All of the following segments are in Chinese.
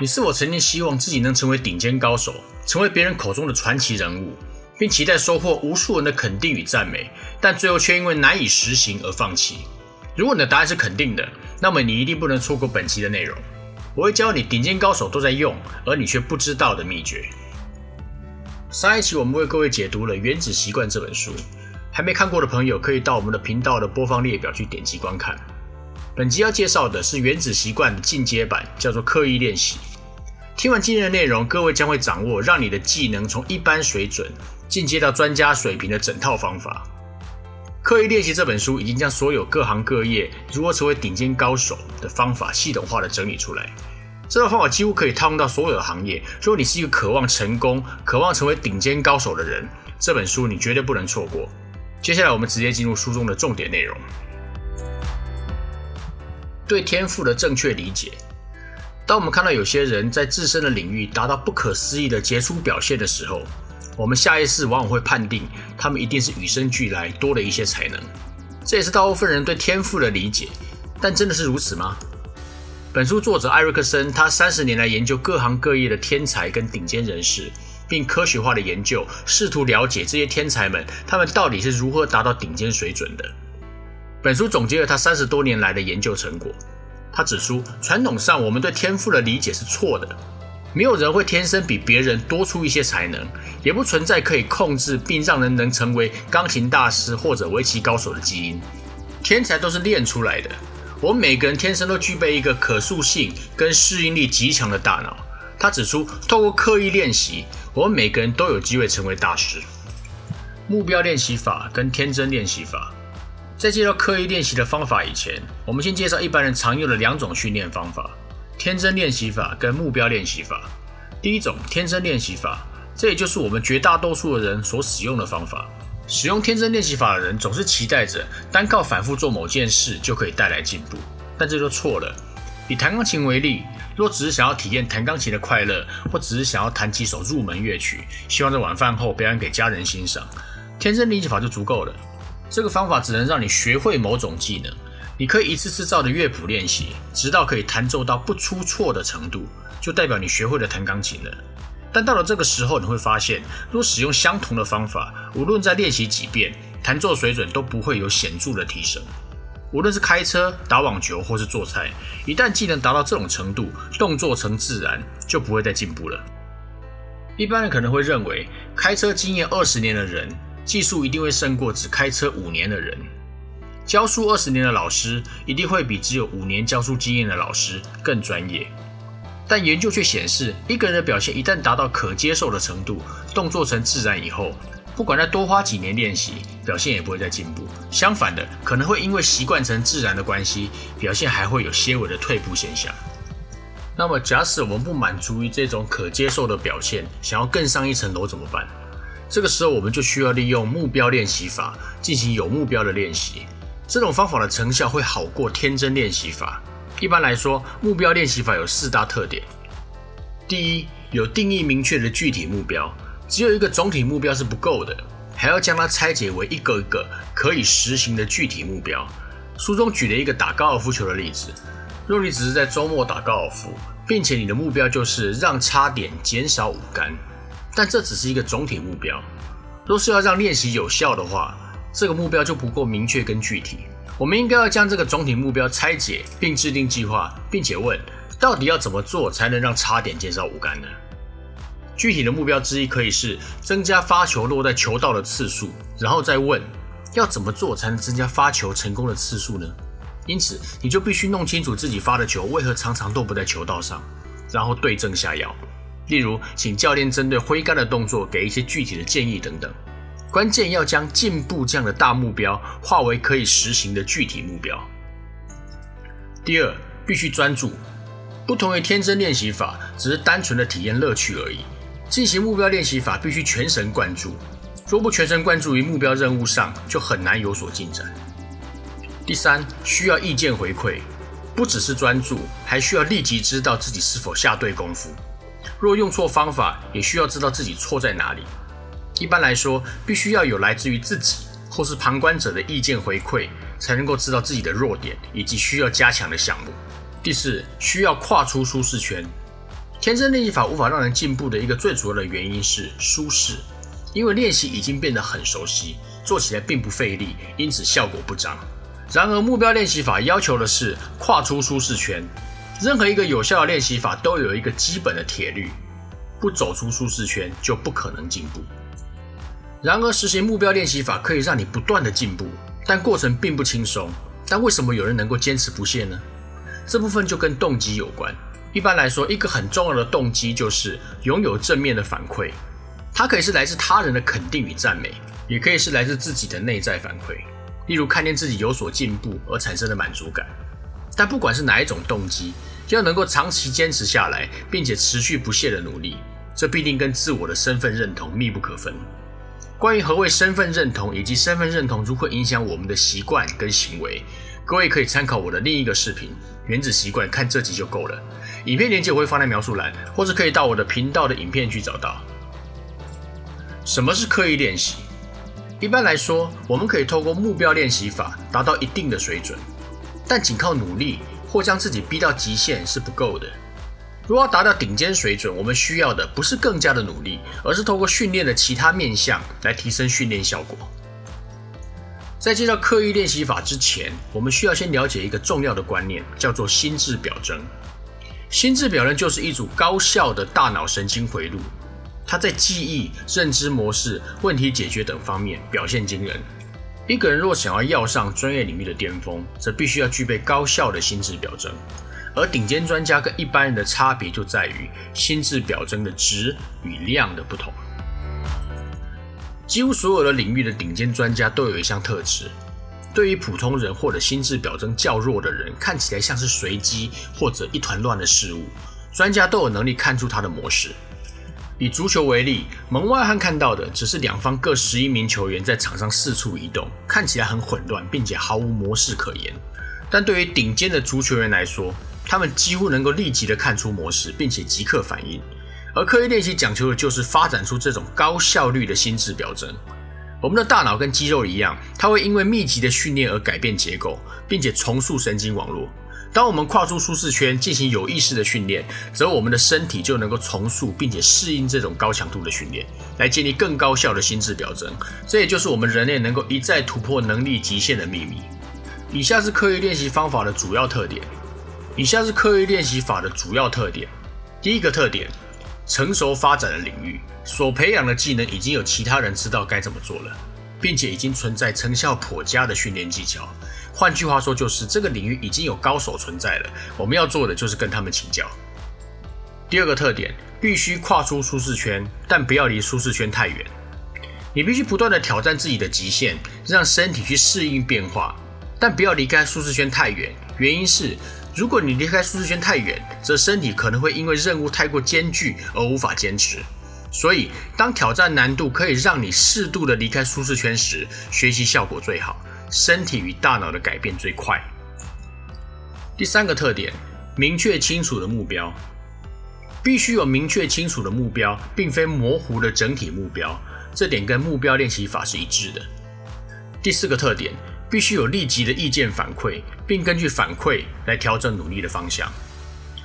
你是否曾经希望自己能成为顶尖高手，成为别人口中的传奇人物，并期待收获无数人的肯定与赞美，但最后却因为难以实行而放弃？如果你的答案是肯定的，那么你一定不能错过本期的内容。我会教你顶尖高手都在用，而你却不知道的秘诀。上一期我们为各位解读了《原子习惯》这本书，还没看过的朋友可以到我们的频道的播放列表去点击观看。本集要介绍的是《原子习惯》的进阶版，叫做刻意练习。听完今天的内容，各位将会掌握让你的技能从一般水准进阶到专家水平的整套方法。刻意练习这本书已经将所有各行各业如何成为顶尖高手的方法系统化的整理出来。这套方法几乎可以套用到所有的行业。如果你是一个渴望成功、渴望成为顶尖高手的人，这本书你绝对不能错过。接下来，我们直接进入书中的重点内容：对天赋的正确理解。当我们看到有些人在自身的领域达到不可思议的杰出表现的时候，我们下意识往往会判定他们一定是与生俱来多了一些才能。这也是大部分人对天赋的理解。但真的是如此吗？本书作者艾瑞克森，他三十年来研究各行各业的天才跟顶尖人士，并科学化的研究，试图了解这些天才们他们到底是如何达到顶尖水准的。本书总结了他三十多年来的研究成果。他指出，传统上我们对天赋的理解是错的。没有人会天生比别人多出一些才能，也不存在可以控制并让人能成为钢琴大师或者围棋高手的基因。天才都是练出来的。我们每个人天生都具备一个可塑性跟适应力极强的大脑。他指出，透过刻意练习，我们每个人都有机会成为大师。目标练习法跟天真练习法。在介绍刻意练习的方法以前，我们先介绍一般人常用的两种训练方法：天真练习法跟目标练习法。第一种天真练习法，这也就是我们绝大多数的人所使用的方法。使用天真练习法的人总是期待着单靠反复做某件事就可以带来进步，但这就错了。以弹钢琴为例，若只是想要体验弹钢琴的快乐，或只是想要弹几首入门乐曲，希望在晚饭后表演给家人欣赏，天真练习法就足够了。这个方法只能让你学会某种技能，你可以一次次照着乐谱练习，直到可以弹奏到不出错的程度，就代表你学会了弹钢琴了。但到了这个时候，你会发现，若使用相同的方法，无论再练习几遍，弹奏水准都不会有显著的提升。无论是开车、打网球或是做菜，一旦技能达到这种程度，动作成自然，就不会再进步了。一般人可能会认为，开车经验二十年的人。技术一定会胜过只开车五年的人，教书二十年的老师一定会比只有五年教书经验的老师更专业。但研究却显示，一个人的表现一旦达到可接受的程度，动作成自然以后，不管再多花几年练习，表现也不会再进步。相反的，可能会因为习惯成自然的关系，表现还会有些微的退步现象。那么，假使我们不满足于这种可接受的表现，想要更上一层楼怎么办？这个时候，我们就需要利用目标练习法进行有目标的练习。这种方法的成效会好过天真练习法。一般来说，目标练习法有四大特点：第一，有定义明确的具体目标，只有一个总体目标是不够的，还要将它拆解为一个一个可以实行的具体目标。书中举了一个打高尔夫球的例子：若你只是在周末打高尔夫，并且你的目标就是让差点减少五杆。但这只是一个总体目标。若是要让练习有效的话，这个目标就不够明确跟具体。我们应该要将这个总体目标拆解，并制定计划，并且问：到底要怎么做才能让差点减少五杆呢？具体的目标之一可以是增加发球落在球道的次数，然后再问：要怎么做才能增加发球成功的次数呢？因此，你就必须弄清楚自己发的球为何常常落不在球道上，然后对症下药。例如，请教练针对挥杆的动作给一些具体的建议等等。关键要将进步这样的大目标化为可以实行的具体目标。第二，必须专注。不同于天真练习法，只是单纯的体验乐趣而已。进行目标练习法必须全神贯注。若不全神贯注于目标任务上，就很难有所进展。第三，需要意见回馈。不只是专注，还需要立即知道自己是否下对功夫。若用错方法，也需要知道自己错在哪里。一般来说，必须要有来自于自己或是旁观者的意见回馈，才能够知道自己的弱点以及需要加强的项目。第四，需要跨出舒适圈。天真练习法无法让人进步的一个最主要的原因是舒适，因为练习已经变得很熟悉，做起来并不费力，因此效果不彰。然而，目标练习法要求的是跨出舒适圈。任何一个有效的练习法都有一个基本的铁律：不走出舒适圈就不可能进步。然而，实行目标练习法可以让你不断的进步，但过程并不轻松。但为什么有人能够坚持不懈呢？这部分就跟动机有关。一般来说，一个很重要的动机就是拥有正面的反馈，它可以是来自他人的肯定与赞美，也可以是来自自己的内在反馈，例如看见自己有所进步而产生的满足感。但不管是哪一种动机，要能够长期坚持下来，并且持续不懈的努力，这必定跟自我的身份认同密不可分。关于何谓身份认同，以及身份认同如何影响我们的习惯跟行为。各位可以参考我的另一个视频《原子习惯》，看这集就够了。影片链接我会放在描述栏，或是可以到我的频道的影片去找到。什么是刻意练习？一般来说，我们可以透过目标练习法达到一定的水准，但仅靠努力或将自己逼到极限是不够的。如果要达到顶尖水准，我们需要的不是更加的努力，而是透过训练的其他面向来提升训练效果。在介绍刻意练习法之前，我们需要先了解一个重要的观念，叫做心智表征。心智表征就是一组高效的大脑神经回路，它在记忆、认知模式、问题解决等方面表现惊人。一个人若想要要上专业领域的巅峰，则必须要具备高效的心智表征。而顶尖专家跟一般人的差别就在于心智表征的值与量的不同。几乎所有的领域的顶尖专家都有一项特质，对于普通人或者心智表征较弱的人，看起来像是随机或者一团乱的事物，专家都有能力看出它的模式。以足球为例，门外汉看到的只是两方各十一名球员在场上四处移动，看起来很混乱，并且毫无模式可言。但对于顶尖的足球员来说，他们几乎能够立即的看出模式，并且即刻反应。而刻意练习讲求的就是发展出这种高效率的心智表征。我们的大脑跟肌肉一样，它会因为密集的训练而改变结构，并且重塑神经网络。当我们跨出舒适圈进行有意识的训练，则我们的身体就能够重塑并且适应这种高强度的训练，来建立更高效的心智表征。这也就是我们人类能够一再突破能力极限的秘密。以下是刻意练习方法的主要特点。以下是刻意练习法的主要特点。第一个特点。成熟发展的领域所培养的技能，已经有其他人知道该怎么做了，并且已经存在成效颇佳的训练技巧。换句话说，就是这个领域已经有高手存在了。我们要做的就是跟他们请教。第二个特点，必须跨出舒适圈，但不要离舒适圈太远。你必须不断的挑战自己的极限，让身体去适应变化，但不要离开舒适圈太远。原因是。如果你离开舒适圈太远，则身体可能会因为任务太过艰巨而无法坚持。所以，当挑战难度可以让你适度的离开舒适圈时，学习效果最好，身体与大脑的改变最快。第三个特点，明确清楚的目标，必须有明确清楚的目标，并非模糊的整体目标。这点跟目标练习法是一致的。第四个特点。必须有立即的意见反馈，并根据反馈来调整努力的方向。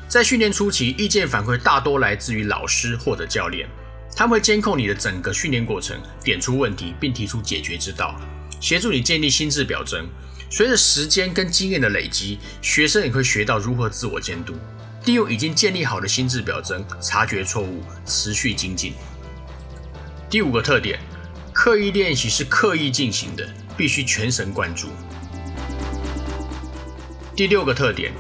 在训练初期，意见反馈大多来自于老师或者教练，他们会监控你的整个训练过程，点出问题并提出解决之道，协助你建立心智表征。随着时间跟经验的累积，学生也会学到如何自我监督，利用已经建立好的心智表征，察觉错误，持续精进。第五个特点，刻意练习是刻意进行的。必须全神贯注。第六个特点，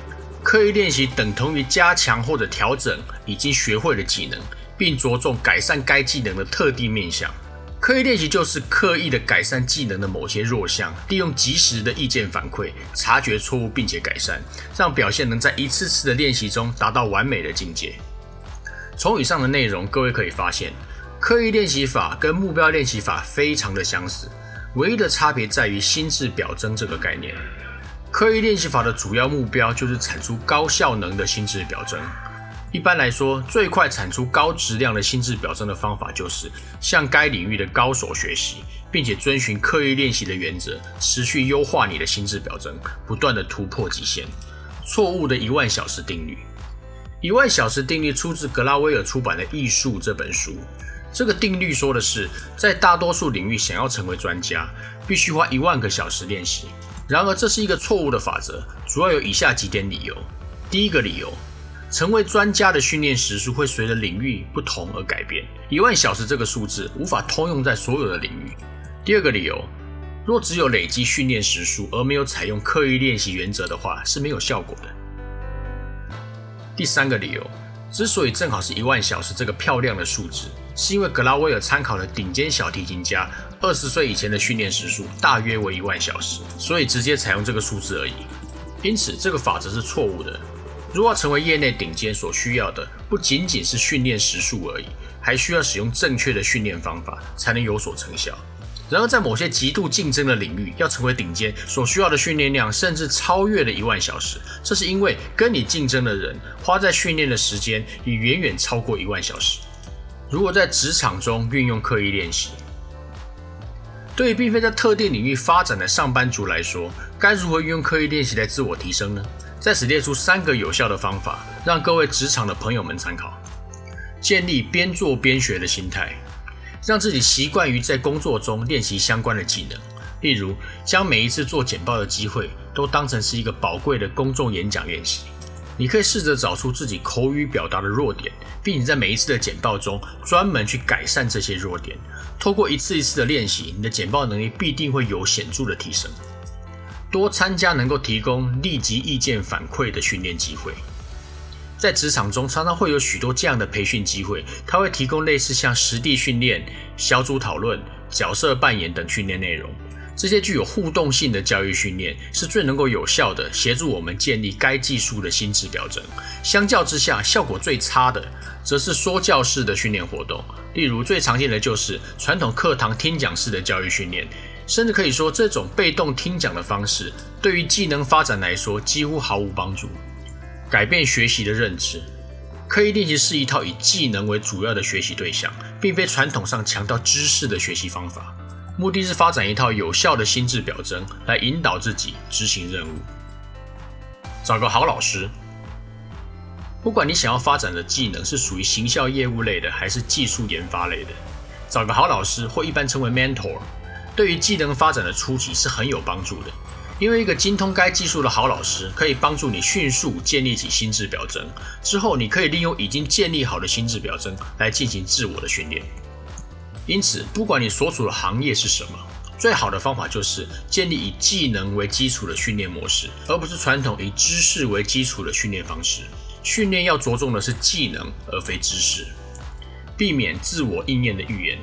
刻意练习等同于加强或者调整已经学会的技能，并着重改善该技能的特定面向。刻意练习就是刻意的改善技能的某些弱项，利用及时的意见反馈，察觉错误并且改善，让表现能在一次次的练习中达到完美的境界。从以上的内容，各位可以发现，刻意练习法跟目标练习法非常的相似。唯一的差别在于心智表征这个概念。刻意练习法的主要目标就是产出高效能的心智表征。一般来说，最快产出高质量的心智表征的方法就是向该领域的高手学习，并且遵循刻意练习的原则，持续优化你的心智表征，不断的突破极限。错误的一万小时定律。一万小时定律出自格拉威尔出版的《艺术》这本书。这个定律说的是，在大多数领域想要成为专家，必须花一万个小时练习。然而，这是一个错误的法则，主要有以下几点理由。第一个理由，成为专家的训练时数会随着领域不同而改变，一万小时这个数字无法通用在所有的领域。第二个理由，若只有累积训练时数而没有采用刻意练习原则的话，是没有效果的。第三个理由，之所以正好是一万小时这个漂亮的数字。是因为格拉威尔参考了顶尖小提琴家二十岁以前的训练时数，大约为一万小时，所以直接采用这个数字而已。因此，这个法则是错误的。如果要成为业内顶尖，所需要的不仅仅是训练时数而已，还需要使用正确的训练方法，才能有所成效。然而，在某些极度竞争的领域，要成为顶尖，所需要的训练量甚至超越了一万小时。这是因为跟你竞争的人花在训练的时间已远远超过一万小时。如果在职场中运用刻意练习，对于并非在特定领域发展的上班族来说，该如何运用刻意练习来自我提升呢？在此列出三个有效的方法，让各位职场的朋友们参考：建立边做边学的心态，让自己习惯于在工作中练习相关的技能，例如将每一次做简报的机会都当成是一个宝贵的公众演讲练习。你可以试着找出自己口语表达的弱点，并且在每一次的简报中专门去改善这些弱点。透过一次一次的练习，你的简报能力必定会有显著的提升。多参加能够提供立即意见反馈的训练机会。在职场中，常常会有许多这样的培训机会，它会提供类似像实地训练、小组讨论、角色扮演等训练内容。这些具有互动性的教育训练是最能够有效的协助我们建立该技术的心智表征。相较之下，效果最差的则是说教式的训练活动，例如最常见的就是传统课堂听讲式的教育训练，甚至可以说这种被动听讲的方式对于技能发展来说几乎毫无帮助。改变学习的认知，刻意练习是一套以技能为主要的学习对象，并非传统上强调知识的学习方法。目的是发展一套有效的心智表征，来引导自己执行任务。找个好老师，不管你想要发展的技能是属于行销业务类的，还是技术研发类的，找个好老师或一般称为 mentor，对于技能发展的初期是很有帮助的。因为一个精通该技术的好老师，可以帮助你迅速建立起心智表征，之后你可以利用已经建立好的心智表征来进行自我的训练。因此，不管你所处的行业是什么，最好的方法就是建立以技能为基础的训练模式，而不是传统以知识为基础的训练方式。训练要着重的是技能，而非知识，避免自我应验的预言。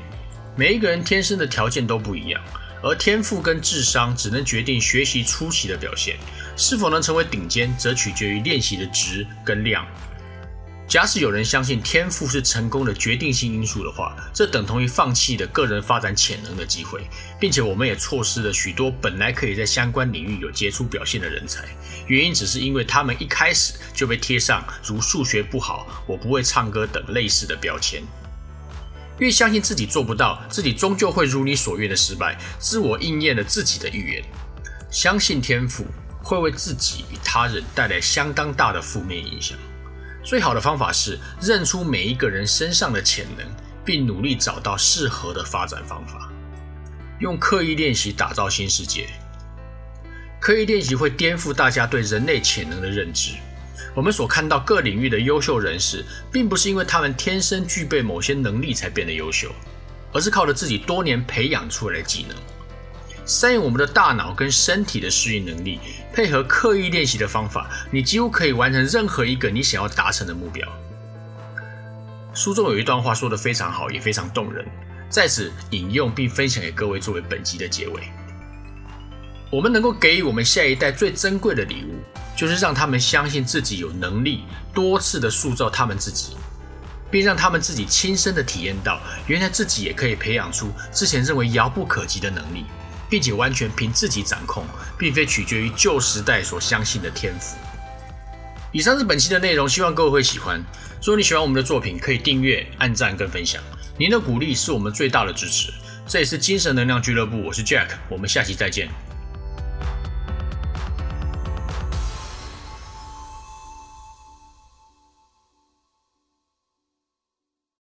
每一个人天生的条件都不一样，而天赋跟智商只能决定学习初期的表现，是否能成为顶尖，则取决于练习的质跟量。假使有人相信天赋是成功的决定性因素的话，这等同于放弃了个人发展潜能的机会，并且我们也错失了许多本来可以在相关领域有杰出表现的人才。原因只是因为他们一开始就被贴上如数学不好、我不会唱歌等类似的标签。越相信自己做不到，自己终究会如你所愿的失败，自我应验了自己的预言。相信天赋会为自己与他人带来相当大的负面影响。最好的方法是认出每一个人身上的潜能，并努力找到适合的发展方法。用刻意练习打造新世界。刻意练习会颠覆大家对人类潜能的认知。我们所看到各领域的优秀人士，并不是因为他们天生具备某些能力才变得优秀，而是靠着自己多年培养出来的技能。善用我们的大脑跟身体的适应能力，配合刻意练习的方法，你几乎可以完成任何一个你想要达成的目标。书中有一段话说得非常好，也非常动人，在此引用并分享给各位作为本集的结尾。我们能够给予我们下一代最珍贵的礼物，就是让他们相信自己有能力多次的塑造他们自己，并让他们自己亲身的体验到，原来自己也可以培养出之前认为遥不可及的能力。并且完全凭自己掌控，并非取决于旧时代所相信的天赋。以上是本期的内容，希望各位会喜欢。如果你喜欢我们的作品，可以订阅、按赞跟分享。您的鼓励是我们最大的支持。这里是精神能量俱乐部，我是 Jack，我们下期再见。